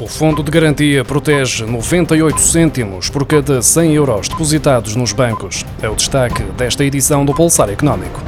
O Fundo de Garantia protege 98 cêntimos por cada 100 euros depositados nos bancos. É o destaque desta edição do Pulsar Económico.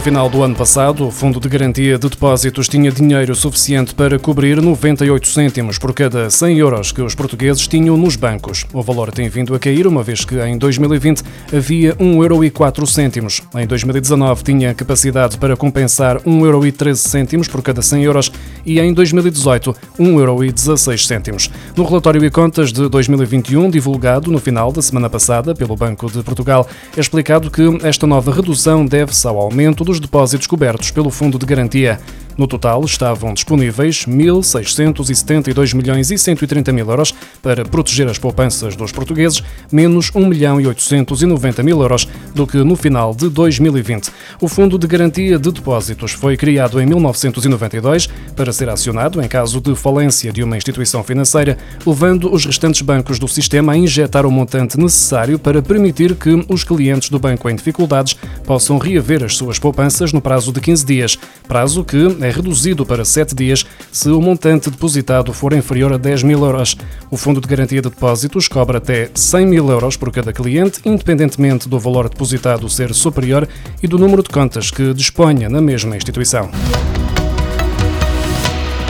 No final do ano passado, o Fundo de Garantia de Depósitos tinha dinheiro suficiente para cobrir 98 cêntimos por cada 100 euros que os portugueses tinham nos bancos. O valor tem vindo a cair, uma vez que em 2020 havia 1 euro 4 cêntimos. Em 2019 tinha capacidade para compensar 1 euro 13 cêntimos por cada 100 euros e em 2018 1 euro 16 cêntimos. No relatório e contas de 2021, divulgado no final da semana passada pelo Banco de Portugal, é explicado que esta nova redução deve-se ao aumento dos depósitos cobertos pelo Fundo de Garantia. No total, estavam disponíveis 1.672 milhões e 130 mil euros para proteger as poupanças dos portugueses, menos 1 milhão e 890 mil euros do que no final de 2020. O Fundo de Garantia de Depósitos foi criado em 1992 para ser acionado em caso de falência de uma instituição financeira, levando os restantes bancos do sistema a injetar o montante necessário para permitir que os clientes do banco em dificuldades possam reaver as suas poupanças no prazo de 15 dias, prazo que é é reduzido para 7 dias se o montante depositado for inferior a 10 mil euros. O Fundo de Garantia de Depósitos cobra até 100 mil euros por cada cliente, independentemente do valor depositado ser superior e do número de contas que disponha na mesma instituição.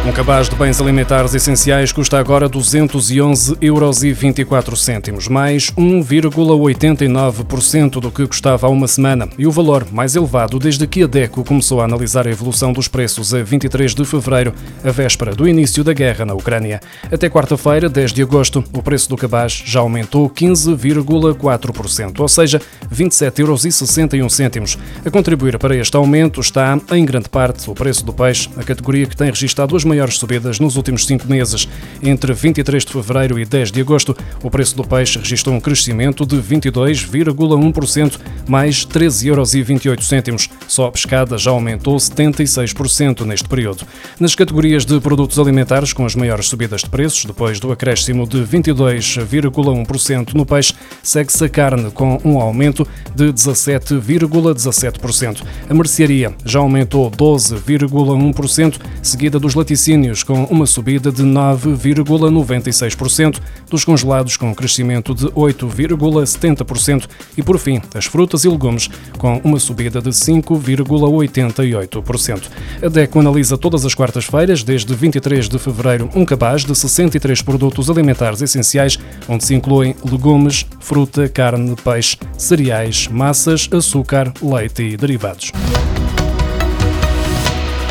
Um cabaz de bens alimentares essenciais custa agora 211,24 euros, mais 1,89% do que custava há uma semana e o valor mais elevado desde que a DECO começou a analisar a evolução dos preços a 23 de fevereiro, a véspera do início da guerra na Ucrânia. Até quarta-feira, 10 de agosto, o preço do cabaz já aumentou 15,4%, ou seja, 27,61 euros. A contribuir para este aumento está, em grande parte, o preço do peixe, a categoria que tem registrado as maiores subidas nos últimos cinco meses. Entre 23 de fevereiro e 10 de agosto, o preço do peixe registrou um crescimento de 22,1%, mais 13,28 euros. Só a pescada já aumentou 76% neste período. Nas categorias de produtos alimentares com as maiores subidas de preços, depois do acréscimo de 22,1% no peixe, segue-se a carne com um aumento de 17,17%. A mercearia já aumentou 12,1%, seguida dos laticínios laticínios com uma subida de 9,96%, dos congelados com um crescimento de 8,70% e, por fim, as frutas e legumes com uma subida de 5,88%. A DECO analisa todas as quartas-feiras, desde 23 de fevereiro, um cabaz de 63 produtos alimentares essenciais, onde se incluem legumes, fruta, carne, peixe, cereais, massas, açúcar, leite e derivados.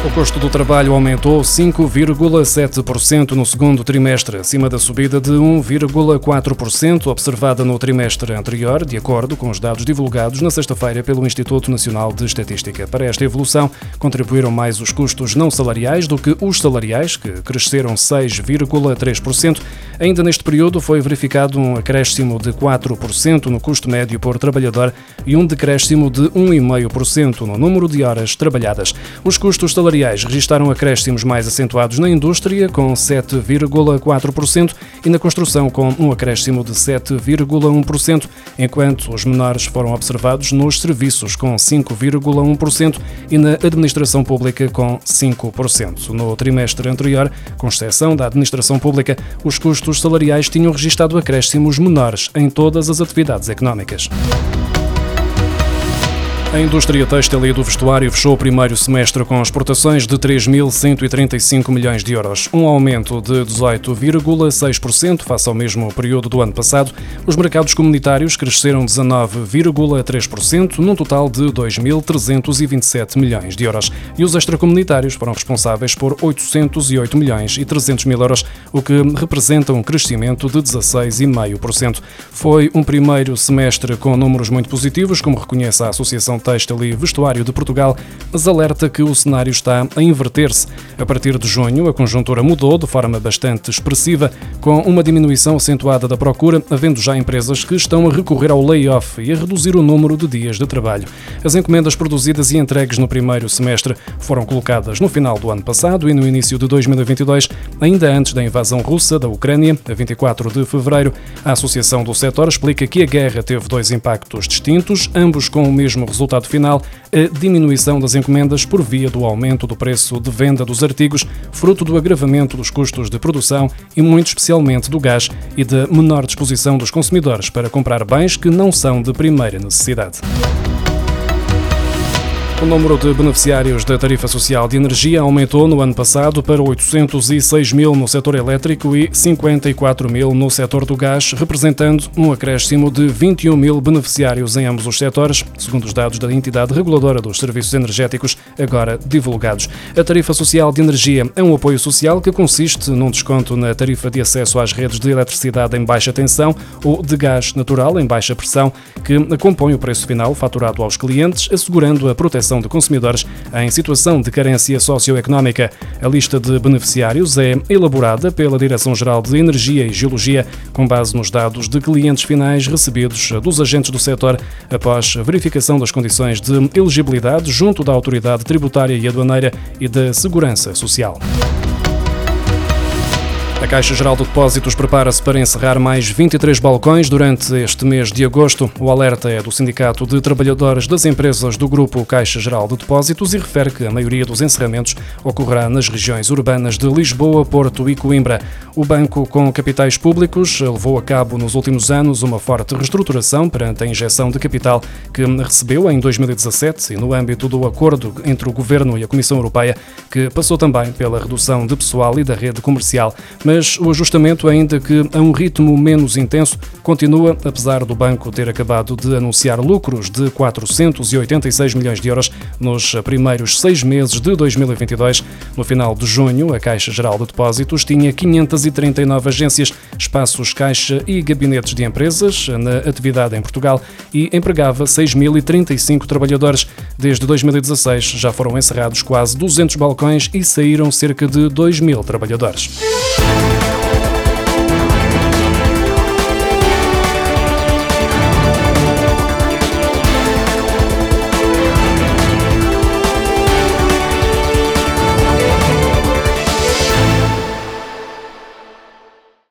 O custo do trabalho aumentou 5,7% no segundo trimestre, acima da subida de 1,4% observada no trimestre anterior, de acordo com os dados divulgados na sexta-feira pelo Instituto Nacional de Estatística. Para esta evolução, contribuíram mais os custos não salariais do que os salariais, que cresceram 6,3%. Ainda neste período foi verificado um acréscimo de 4% no custo médio por trabalhador e um decréscimo de 1,5% no número de horas trabalhadas. Os custos salariais salariais registaram acréscimos mais acentuados na indústria, com 7,4%, e na construção, com um acréscimo de 7,1%, enquanto os menores foram observados nos serviços, com 5,1%, e na administração pública, com 5%. No trimestre anterior, com exceção da administração pública, os custos salariais tinham registrado acréscimos menores em todas as atividades económicas. A indústria têxtil e do vestuário fechou o primeiro semestre com exportações de 3.135 milhões de euros, um aumento de 18,6% face ao mesmo período do ano passado. Os mercados comunitários cresceram 19,3%, num total de 2.327 milhões de euros. E os extracomunitários foram responsáveis por 808 milhões e 300 mil euros, o que representa um crescimento de 16,5%. Foi um primeiro semestre com números muito positivos, como reconhece a Associação Têxtil e Vestuário de Portugal, mas alerta que o cenário está a inverter-se. A partir de junho, a conjuntura mudou de forma bastante expressiva, com uma diminuição acentuada da procura, havendo já empresas que estão a recorrer ao layoff e a reduzir o número de dias de trabalho. As encomendas produzidas e entregues no primeiro semestre foram colocadas no final do ano passado e no início de 2022, ainda antes da invasão russa da Ucrânia, a 24 de fevereiro. A Associação do Setor explica que a guerra teve dois impactos distintos, ambos com o mesmo resultado final, a diminuição das encomendas por via do aumento do preço de venda dos artigos, fruto do agravamento dos custos de produção e, muito especialmente, do gás e da menor disposição dos consumidores para comprar bens que não são de primeira necessidade. O número de beneficiários da tarifa social de energia aumentou no ano passado para 806 mil no setor elétrico e 54 mil no setor do gás, representando um acréscimo de 21 mil beneficiários em ambos os setores, segundo os dados da entidade reguladora dos serviços energéticos, agora divulgados. A tarifa social de energia é um apoio social que consiste num desconto na tarifa de acesso às redes de eletricidade em baixa tensão ou de gás natural em baixa pressão, que compõe o preço final faturado aos clientes, assegurando a proteção proteção de consumidores em situação de carência socioeconómica. A lista de beneficiários é elaborada pela Direção-Geral de Energia e Geologia, com base nos dados de clientes finais recebidos dos agentes do setor após verificação das condições de elegibilidade junto da Autoridade Tributária e Aduaneira e da Segurança Social. A Caixa Geral de Depósitos prepara-se para encerrar mais 23 balcões durante este mês de agosto. O alerta é do Sindicato de Trabalhadores das Empresas do Grupo Caixa Geral de Depósitos e refere que a maioria dos encerramentos ocorrerá nas regiões urbanas de Lisboa, Porto e Coimbra. O banco, com capitais públicos, levou a cabo nos últimos anos uma forte reestruturação perante a injeção de capital que recebeu em 2017 e no âmbito do acordo entre o Governo e a Comissão Europeia, que passou também pela redução de pessoal e da rede comercial mas o ajustamento, ainda que a um ritmo menos intenso, continua, apesar do banco ter acabado de anunciar lucros de 486 milhões de euros nos primeiros seis meses de 2022. No final de junho, a Caixa Geral de Depósitos tinha 539 agências, espaços caixa e gabinetes de empresas na atividade em Portugal e empregava 6.035 trabalhadores. Desde 2016 já foram encerrados quase 200 balcões e saíram cerca de 2 mil trabalhadores.